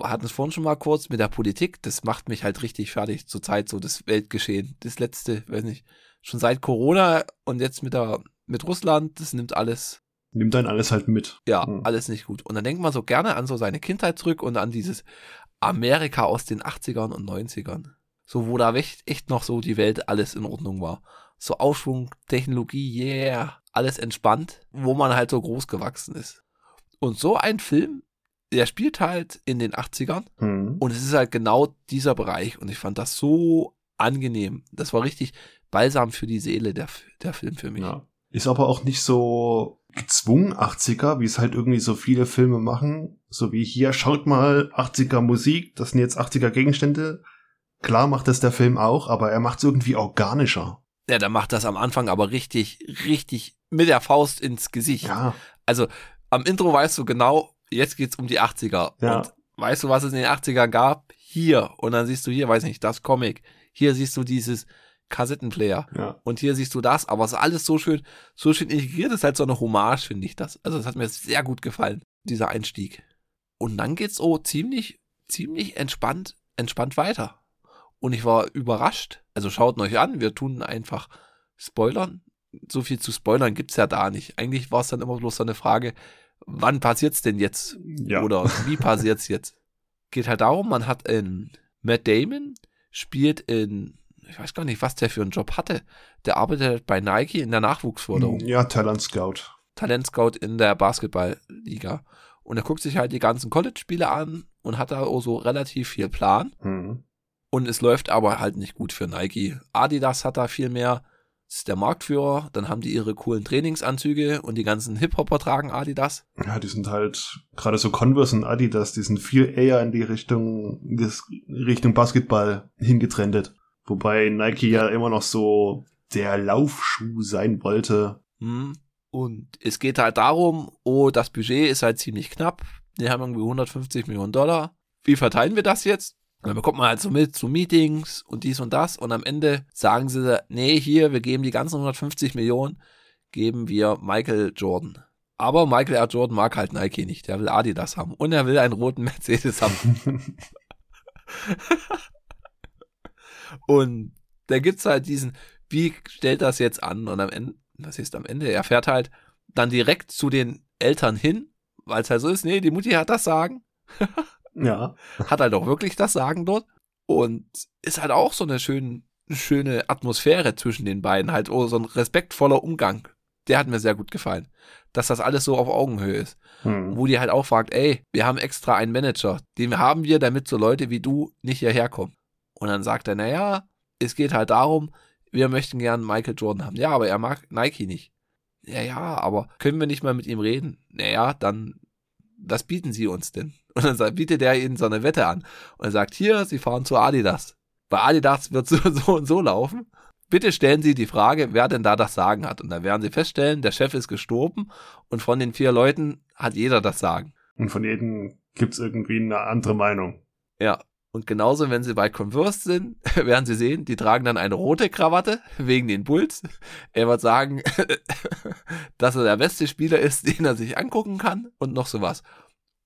hatten es vorhin schon mal kurz mit der Politik, das macht mich halt richtig fertig zurzeit, so das Weltgeschehen. Das letzte, weiß nicht, schon seit Corona und jetzt mit der, mit Russland, das nimmt alles, Nimm dann alles halt mit. ja, Hm. alles nicht gut. Und dann denkt man so gerne an so seine Kindheit zurück und an dieses Amerika aus den 80ern und 90ern. So, wo da echt, echt noch so die Welt alles in Ordnung war. So Aufschwung, Technologie, yeah, alles entspannt, wo man halt so groß gewachsen ist. Und so ein Film, der spielt halt in den 80ern Hm. und es ist halt genau dieser Bereich und ich fand das so angenehm. Das war richtig balsam für die Seele, der, der Film für mich. Ja. Ist aber auch nicht so gezwungen 80er, wie es halt irgendwie so viele Filme machen. So wie hier, schaut mal, 80er Musik, das sind jetzt 80er Gegenstände. Klar macht das der Film auch, aber er macht es irgendwie organischer. Ja, der macht das am Anfang aber richtig, richtig mit der Faust ins Gesicht. Ja, Also am Intro weißt du genau, jetzt geht's um die 80er. Ja. Und weißt du, was es in den 80ern gab? Hier. Und dann siehst du hier, weiß nicht, das Comic. Hier siehst du dieses Kassettenplayer. ja. Und hier siehst du das. Aber es ist alles so schön, so schön integriert. Das ist halt so eine Hommage, finde ich das. Also das hat mir sehr gut gefallen, dieser Einstieg. Und dann geht's so ziemlich, ziemlich entspannt, entspannt weiter. Und ich war überrascht. Also schaut euch an, wir tun einfach spoilern. So viel zu spoilern gibt's ja da nicht. Eigentlich war es dann immer bloß so eine Frage, wann passiert's denn jetzt? Ja. Oder wie passiert's jetzt? Geht halt darum, man hat in Matt Damon spielt in, ich weiß gar nicht, was der für einen Job hatte. Der arbeitet bei Nike in der Nachwuchsförderung. Ja, Talent Scout. Talentscout in der Basketballliga. Und er guckt sich halt die ganzen College-Spiele an und hat da auch so relativ viel Plan. Hm. Und es läuft aber halt nicht gut für Nike. Adidas hat da viel mehr Das ist der Marktführer. Dann haben die ihre coolen Trainingsanzüge und die ganzen Hip-Hopper tragen Adidas. Ja, die sind halt gerade so Converse und Adidas, die sind viel eher in die Richtung, Richtung Basketball hingetrendet. Wobei Nike ja immer noch so der Laufschuh sein wollte. Hm. Und es geht halt darum, oh, das Budget ist halt ziemlich knapp. Wir haben irgendwie 150 Millionen Dollar. Wie verteilen wir das jetzt? Und dann bekommt man halt so mit zu Meetings und dies und das. Und am Ende sagen sie, nee, hier, wir geben die ganzen 150 Millionen, geben wir Michael Jordan. Aber Michael R. Jordan mag halt Nike nicht. Der will Adidas haben. Und er will einen roten Mercedes haben. und da gibt's halt diesen, wie stellt das jetzt an? Und am Ende was ist am Ende? Er fährt halt dann direkt zu den Eltern hin, weil es halt so ist, nee, die Mutti hat das Sagen. ja. Hat halt auch wirklich das Sagen dort. Und ist halt auch so eine schöne, schöne Atmosphäre zwischen den beiden. Halt oh, so ein respektvoller Umgang. Der hat mir sehr gut gefallen. Dass das alles so auf Augenhöhe ist. Hm. Wo die halt auch fragt, ey, wir haben extra einen Manager. Den haben wir, damit so Leute wie du nicht hierher kommen. Und dann sagt er, naja, es geht halt darum, wir möchten gern Michael Jordan haben. Ja, aber er mag Nike nicht. Ja, ja, aber können wir nicht mal mit ihm reden? Naja, dann, was bieten sie uns denn? Und dann sagt, bietet er ihnen so eine Wette an. Und er sagt, hier, sie fahren zu Adidas. Bei Adidas wird so, so und so laufen. Bitte stellen Sie die Frage, wer denn da das Sagen hat. Und dann werden Sie feststellen, der Chef ist gestorben und von den vier Leuten hat jeder das Sagen. Und von jedem gibt's irgendwie eine andere Meinung. Ja, und genauso, wenn sie bei Converse sind, werden sie sehen, die tragen dann eine rote Krawatte wegen den Bulls. Er wird sagen, dass er der beste Spieler ist, den er sich angucken kann und noch sowas.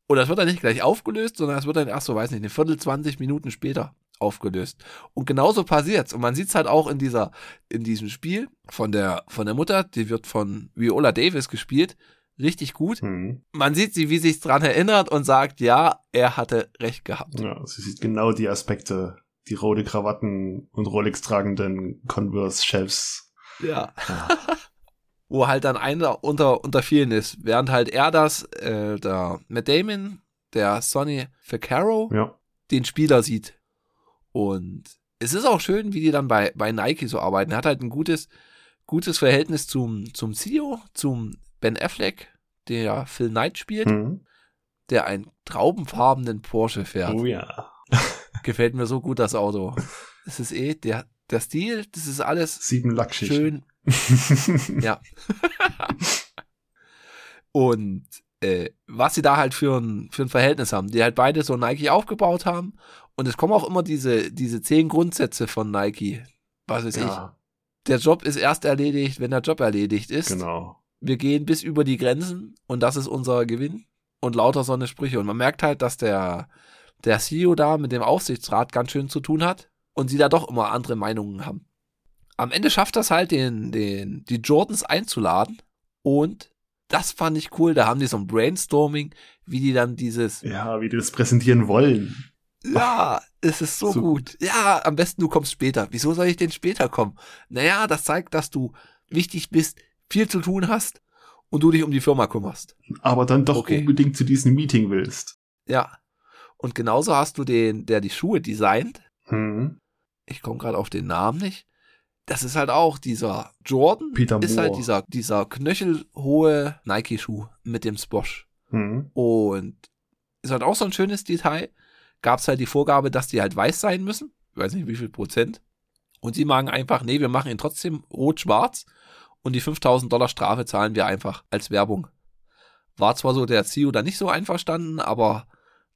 Und das wird dann nicht gleich aufgelöst, sondern es wird dann erst so, weiß nicht, eine Viertel, 20 Minuten später aufgelöst. Und genauso passiert's. Und man sieht's halt auch in dieser, in diesem Spiel von der, von der Mutter, die wird von Viola Davis gespielt richtig gut. Mhm. Man sieht sie, wie sich dran erinnert und sagt, ja, er hatte recht gehabt. Ja, sie sieht genau die Aspekte, die rote Krawatten und Rolex tragenden Converse-Chefs. Ja. ja. Wo halt dann einer unter, unter vielen ist. Während halt er das, äh, der Matt Damon, der Sonny Vaccaro, ja. den Spieler sieht. Und es ist auch schön, wie die dann bei, bei Nike so arbeiten. Er hat halt ein gutes, gutes Verhältnis zum, zum CEO, zum Ben Affleck, der Phil Knight spielt, mhm. der einen traubenfarbenen Porsche fährt. Oh ja. Gefällt mir so gut das Auto. Es ist eh, der, der Stil, das ist alles Sieben Lackschichten. schön. ja. Und äh, was sie da halt für ein, für ein Verhältnis haben, die halt beide so Nike aufgebaut haben. Und es kommen auch immer diese, diese zehn Grundsätze von Nike. Was weiß ja. ich. Der Job ist erst erledigt, wenn der Job erledigt ist. Genau wir gehen bis über die Grenzen und das ist unser Gewinn und lauter so eine Sprüche. Und man merkt halt, dass der, der CEO da mit dem Aufsichtsrat ganz schön zu tun hat und sie da doch immer andere Meinungen haben. Am Ende schafft das halt, den, den, die Jordans einzuladen und das fand ich cool. Da haben die so ein Brainstorming, wie die dann dieses. Ja, wie die das präsentieren wollen. Ja, es ist so, so gut. Ja, am besten du kommst später. Wieso soll ich denn später kommen? Naja, das zeigt, dass du wichtig bist, viel zu tun hast und du dich um die Firma kümmerst. Aber dann doch okay. unbedingt zu diesem Meeting willst. Ja. Und genauso hast du den, der die Schuhe designt. Hm. Ich komme gerade auf den Namen nicht. Das ist halt auch dieser Jordan. Peter ist halt dieser, dieser knöchelhohe Nike-Schuh mit dem Sposh. Hm. Und ist halt auch so ein schönes Detail. Gab es halt die Vorgabe, dass die halt weiß sein müssen. Ich weiß nicht, wie viel Prozent. Und sie machen einfach, nee, wir machen ihn trotzdem rot-schwarz und die 5000 Dollar Strafe zahlen wir einfach als Werbung. War zwar so der CEO da nicht so einverstanden, aber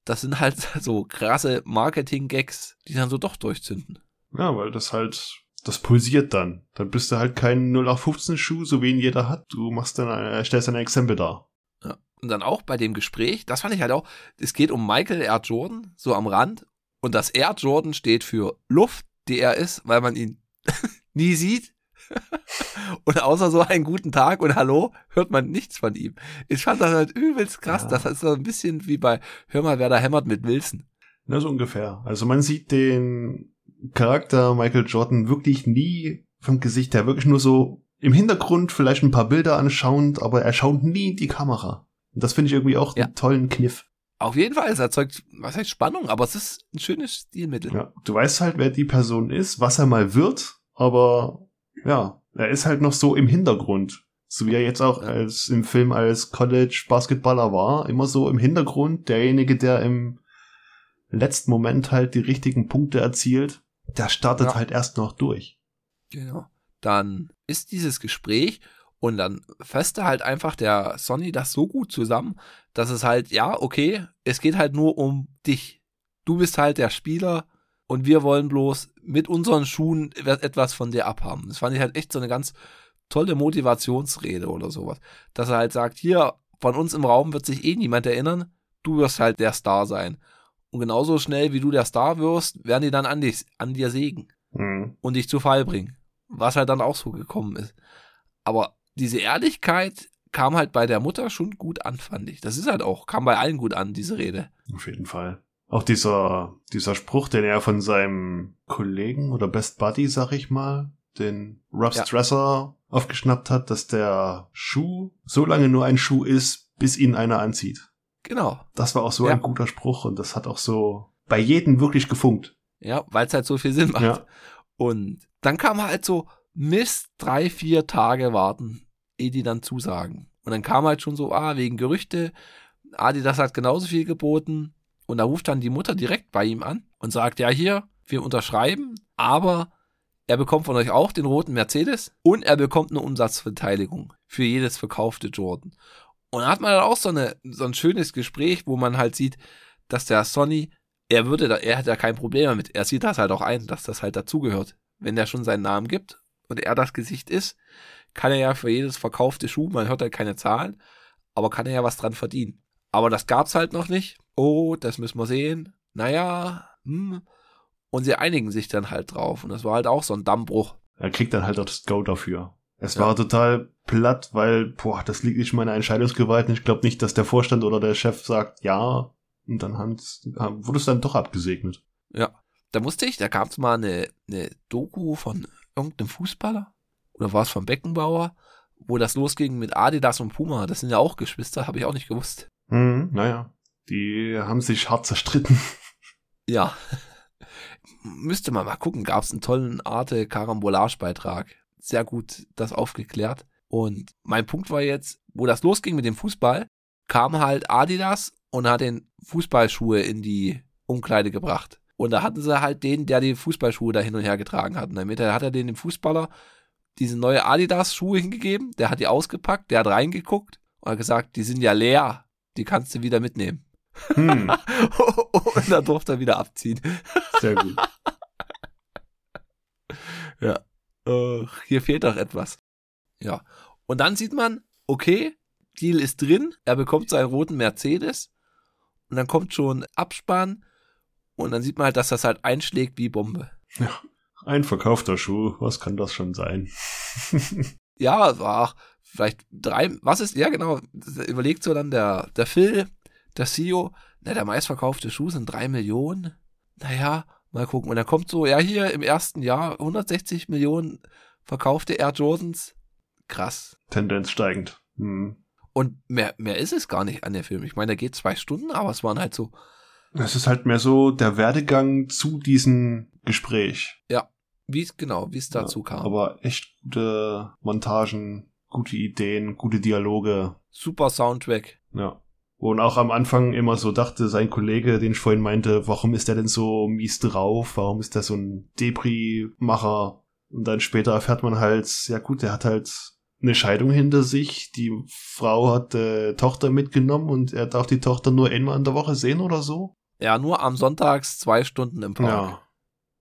das sind halt so krasse Marketing-Gags, die dann so doch durchzünden. Ja, weil das halt, das pulsiert dann. Dann bist du halt kein 0815 Schuh, so wie ihn jeder hat. Du machst dann, äh, stellst ein Exempel dar. Ja. Und dann auch bei dem Gespräch, das fand ich halt auch, es geht um Michael R. Jordan, so am Rand. Und das R. Jordan steht für Luft, die er ist, weil man ihn nie sieht. und außer so einen guten Tag und Hallo hört man nichts von ihm. Ich fand das halt übelst krass. Ja. Das ist so ein bisschen wie bei Hör mal, wer da hämmert mit Wilson. Na, so ungefähr. Also man sieht den Charakter Michael Jordan wirklich nie vom Gesicht her, wirklich nur so im Hintergrund vielleicht ein paar Bilder anschauend, aber er schaut nie in die Kamera. Und das finde ich irgendwie auch ja. einen tollen Kniff. Auf jeden Fall, es erzeugt, was heißt Spannung, aber es ist ein schönes Stilmittel. Ja, du weißt halt, wer die Person ist, was er mal wird, aber ja, er ist halt noch so im Hintergrund. So wie er jetzt auch als im Film als College Basketballer war, immer so im Hintergrund, derjenige, der im letzten Moment halt die richtigen Punkte erzielt, der startet Ja. halt erst noch durch. Genau. Dann ist dieses Gespräch und dann fasste halt einfach der Sonny das so gut zusammen, dass es halt, ja, okay, es geht halt nur um dich. Du bist halt der Spieler und wir wollen bloß mit unseren Schuhen etwas von dir abhaben. Das fand ich halt echt so eine ganz tolle Motivationsrede oder sowas. Dass er halt sagt, hier, von uns im Raum wird sich eh niemand erinnern, du wirst halt der Star sein. Und genauso schnell wie du der Star wirst, werden die dann an, dich, an dir sägen Mhm. und dich zu Fall bringen. Was halt dann auch so gekommen ist. Aber diese Ehrlichkeit kam halt bei der Mutter schon gut an, fand ich. Das ist halt auch, kam bei allen gut an, diese Rede. Auf jeden Fall. Auch dieser, dieser Spruch, den er von seinem Kollegen oder Best Buddy, sag ich mal, den Rob Ja. Stresser aufgeschnappt hat, dass der Schuh so lange nur ein Schuh ist, bis ihn einer anzieht. Genau. Das war auch so Ja. ein guter Spruch und das hat auch so bei jedem wirklich gefunkt. Ja, weil es halt so viel Sinn macht. Ja. Und dann kam halt so, Mist, drei, vier Tage warten, ehe die dann zusagen. Und dann kam halt schon so, ah, wegen Gerüchte, Adidas hat genauso viel geboten. Und da ruft dann die Mutter direkt bei ihm an und sagt, ja, hier, wir unterschreiben, aber er bekommt von euch auch den roten Mercedes und er bekommt eine Umsatzbeteiligung für jedes verkaufte Jordan. Und da hat man dann auch so, eine, so ein schönes Gespräch, wo man halt sieht, dass der Sonny, er würde da, er hat da kein Problem damit. Er sieht das halt auch ein, dass das halt dazugehört. Wenn er schon seinen Namen gibt und er das Gesicht ist, kann er ja für jedes verkaufte Schuh, man hört halt keine Zahlen, aber kann er ja was dran verdienen. Aber das gab's halt noch nicht. Oh, das müssen wir sehen. Naja, hm. Und sie einigen sich dann halt drauf. Und das war halt auch so ein Dammbruch. Er kriegt dann halt auch das Go dafür. Es Ja. war total platt, weil, boah, das liegt nicht in meiner Entscheidungsgewalt. und Ich glaube nicht, dass der Vorstand oder der Chef sagt, ja, und dann wurde es dann doch abgesegnet. Ja. Da musste ich, da gab's mal eine, eine Doku von irgendeinem Fußballer. Oder war es von Beckenbauer, wo das losging mit Adidas und Puma. Das sind ja auch Geschwister, habe ich auch nicht gewusst. Mhm, naja, die haben sich hart zerstritten. Ja. Müsste man mal gucken, gab es einen tollen Arte Karambolage-Beitrag. Sehr gut das aufgeklärt. Und mein Punkt war jetzt, wo das losging mit dem Fußball, kam halt Adidas und hat den Fußballschuhe in die Umkleide gebracht. Und da hatten sie halt den, der die Fußballschuhe da hin und her getragen hat. Und damit hat er den dem Fußballer diese neue Adidas-Schuhe hingegeben, der hat die ausgepackt, der hat reingeguckt und hat gesagt, die sind ja leer, die kannst du wieder mitnehmen. Hm, und dann durfte er wieder abziehen. sehr gut. Ja. Äh, hier fehlt doch etwas. Ja. Und dann sieht man, okay, Deal ist drin, er bekommt seinen roten Mercedes und dann kommt schon Abspann und dann sieht man halt, dass das halt einschlägt wie Bombe. Ein verkaufter Schuh, was kann das schon sein? Ja, war auch vielleicht drei, was ist, ja genau, überlegt so dann der, der Phil, der CEO, na, der meistverkaufte Schuh sind drei Millionen. Naja, mal gucken. Und dann kommt so, ja, hier im ersten Jahr 160 Millionen verkaufte Air Jordans. Krass. Tendenz steigend. Hm. Und mehr, mehr ist es gar nicht an der Film. Ich meine, der geht zwei Stunden, aber es waren halt so, Es ist halt mehr so der Werdegang zu diesem Gespräch. wie es genau, wie es dazu kam. Aber echt gute Montagen, gute Ideen, gute Dialoge. Super Soundtrack. Ja. Und auch am Anfang immer so dachte sein Kollege, den ich vorhin meinte, warum ist der denn so mies drauf? Warum ist der so ein Depri-Macher? Und dann später erfährt man halt, ja gut, der hat halt eine Scheidung hinter sich. Die Frau hat äh, Tochter mitgenommen und er darf die Tochter nur einmal in der Woche sehen oder so. Ja, nur am Sonntags zwei Stunden im Park. Ja.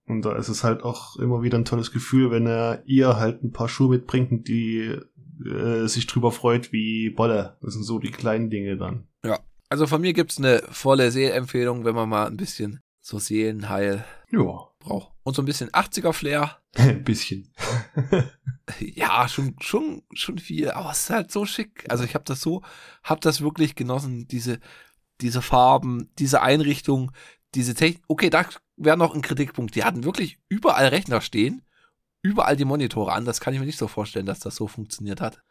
Und da ist es halt auch immer wieder ein tolles Gefühl, wenn er ihr halt ein paar Schuhe mitbringt die äh, sich drüber freut wie Bolle. Das sind so die kleinen Dinge dann. Also von mir gibt's eine volle Sehempfehlung, wenn man mal ein bisschen so Seelenheil Ja. braucht. Und so ein bisschen 80er-Flair. Ein bisschen. Ja, schon, schon, schon viel, aber es ist halt so schick. Also ich habe das so, habe das wirklich genossen, diese, diese Farben, diese Einrichtung, diese Technik. Okay, da wäre noch ein Kritikpunkt. Die hatten wirklich überall Rechner stehen, überall die Monitore an. Das kann ich mir nicht so vorstellen, dass das so funktioniert hat.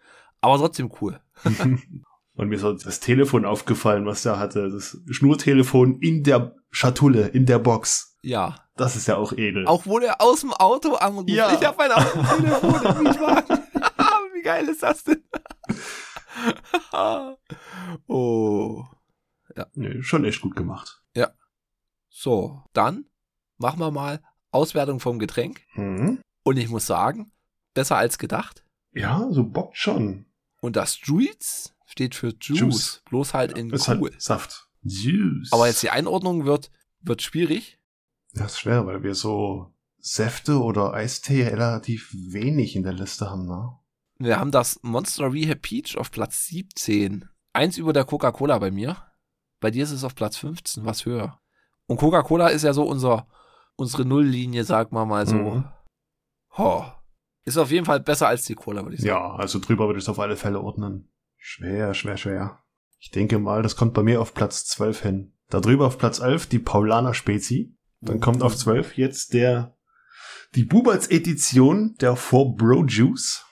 Aber trotzdem cool. Und mir ist auch das Telefon aufgefallen, was der hatte. Das Schnurtelefon in der Schatulle, in der Box. Ja, Das ist ja auch edel. Auch wo der aus dem Auto anruft. Ja. Ich habe mein Telefon im Mietwagen. Wie geil ist das denn? oh. Nee, schon echt gut gemacht. So, dann machen wir mal Auswertung vom Getränk. Mhm. Und ich muss sagen, besser als gedacht. Ja, so bockt schon. Und das Juice steht für Juice. Juice. Bloß halt in Ist cool. halt Saft. Juice. Aber jetzt die Einordnung wird, wird schwierig. Das ist schwer, weil wir so Säfte oder Eistee relativ wenig in der Liste haben, ne? Wir haben das Monster Rehab Peach auf Platz 17. Eins über der Coca-Cola bei mir. Bei dir ist es auf Platz 15, was höher. Und Coca-Cola ist ja so unser, unsere Nulllinie, sag mal mal so. Mhm. Ho. Ist auf jeden Fall besser als die Cola, würde ich sagen. Ja, also drüber würde ich es auf alle Fälle ordnen. Schwer, schwer, schwer. Ich denke mal, das kommt bei mir auf Platz 12 hin. Da drüber auf Platz 11 die Paulaner Spezi. Dann kommt auf 12 jetzt der, die Buberts Edition der For Bro Juice.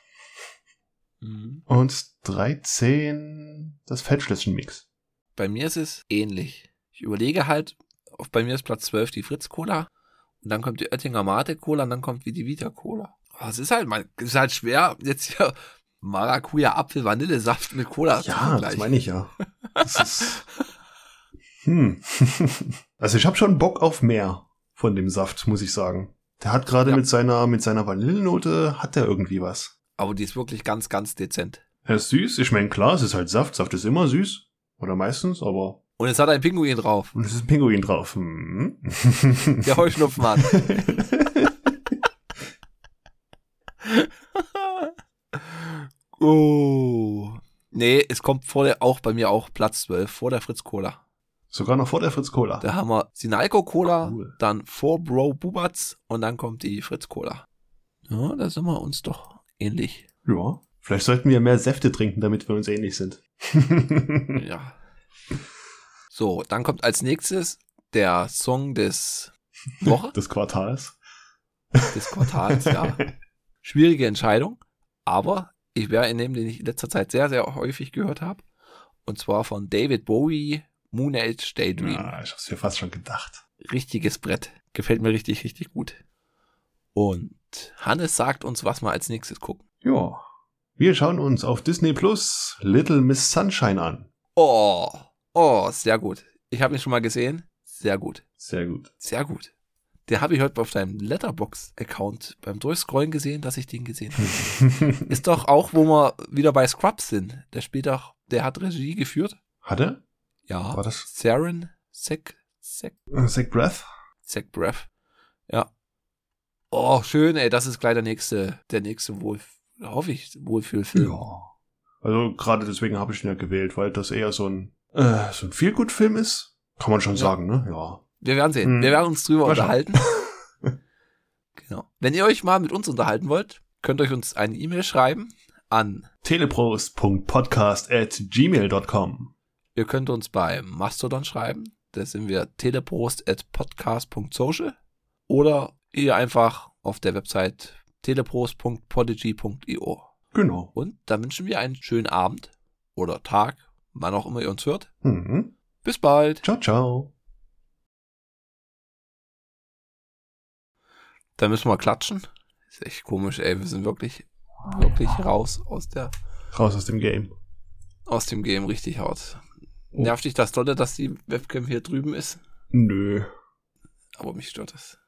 Mhm. Und 13 das Fettschlösschen Mix. Bei mir ist es ähnlich. Ich überlege halt, auf, bei mir ist Platz 12 die Fritz Cola. Und dann kommt die Oettinger Mate Cola und dann kommt wie die Vita Cola. Aber es ist halt, man, es ist halt schwer, jetzt hier Maracuja Apfel Vanillesaft mit Cola zu Ja, das meine ich ja. Das ist, hm. Also ich habe schon Bock auf mehr von dem Saft, muss ich sagen. Der hat gerade Ja. mit seiner mit seiner Vanillenote hat der irgendwie was. Aber die ist wirklich ganz, ganz dezent. Er ist süß. Ich meine, klar, es ist halt Saft. Saft ist immer süß. Oder meistens, aber. Und es hat ein Pinguin drauf. Und es ist ein Pinguin drauf. Hm. Der Heuschnupfen hat. oh. Nee, es kommt vor der, auch bei mir auch Platz 12, vor der Fritz Cola. Sogar noch vor der Fritz Cola. Da haben wir Sinalco Cola, Cool. dann vor Bro Bubats und dann kommt die Fritz Cola. Ja, da sind wir uns doch ähnlich. Ja. Vielleicht sollten wir mehr Säfte trinken, damit wir uns ähnlich sind. Ja. So, dann kommt als nächstes der Song des Woche, Des Quartals. des Quartals, ja. Schwierige Entscheidung, aber ich wäre in dem, den ich in letzter Zeit sehr, sehr häufig gehört habe. Und zwar von David Bowie, Moon Age Daydream. Ja, ich hab's mir fast schon gedacht. Richtiges Brett. Gefällt mir richtig, richtig gut. Und Hannes sagt uns, was wir als nächstes gucken. Ja. Wir schauen uns auf Disney Plus Little Miss Sunshine an. Oh, oh, sehr gut. Ich habe ihn schon mal gesehen. Sehr gut. Sehr gut. Sehr gut. Der habe ich heute auf deinem Letterbox-Account beim Durchscrollen gesehen, dass ich den gesehen habe. Ist doch auch, wo wir wieder bei Scrubs sind. Der spielt doch, der hat Regie geführt. Hat er? Ja. War das Saren Sek, Sek, äh, Zach Breath? Sek Breath. Ja. Oh, schön, ey. Das ist gleich der nächste, der nächste Wohl, hoffe ich, Wohlfühlfilm. Ja. Also gerade deswegen habe ich ihn ja gewählt, weil das eher so ein äh, so ein Feelgood-Film ist. Kann man schon Ja. sagen, ne? Ja. Wir werden sehen. Hm. Wir werden uns drüber unterhalten. genau. Wenn ihr euch mal mit uns unterhalten wollt, könnt ihr euch uns eine E-Mail schreiben an teleprost.podcast at gmail.com. Ihr könnt uns bei Mastodon schreiben. Da sind wir teleprost.podcast.social oder ihr einfach auf der Website teleprost.podigy.io. Genau. Und dann wünschen wir einen schönen Abend oder Tag, wann auch immer ihr uns hört. Mhm. Bis bald. Ciao, ciao. Dann müssen wir klatschen. Ist echt komisch, ey. Wir sind wirklich, wirklich raus aus der, Raus aus dem Game. aus dem Game richtig raus. Nervt dich das dolle, dass die Webcam hier drüben ist? Nö. Aber mich stört das.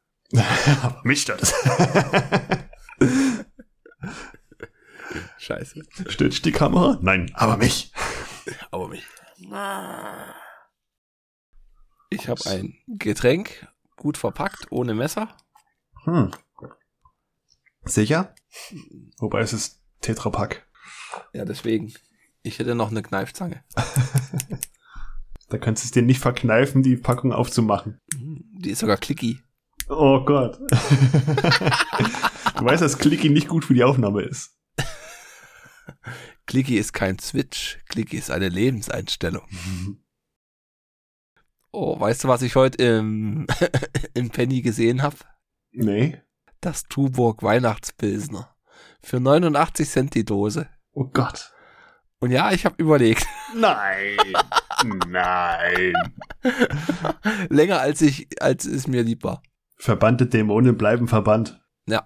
Aber mich stört es. Scheiße. Stört dich die Kamera? Nein, aber mich. Aber mich. Ich habe ein Getränk, gut verpackt, ohne Messer. Hm. Sicher? Wobei es ist Tetrapack. Ja, deswegen. Ich hätte noch eine Kneifzange. Da kannst du es dir nicht verkneifen, die Packung aufzumachen. Die ist sogar clicky. Oh Gott. du weißt, dass Clicky nicht gut für die Aufnahme ist. Clicky ist kein Switch. Clicky ist eine Lebenseinstellung. Oh, weißt du, was ich heute im, im Penny gesehen habe? Nee. Das Tuborg Weihnachtspilsner. Für 89 Cent die Dose. Oh Gott. Und ja, ich habe überlegt. Nein. Nein. Länger als ich, als es mir lieb war. Verbannte Dämonen bleiben verbannt.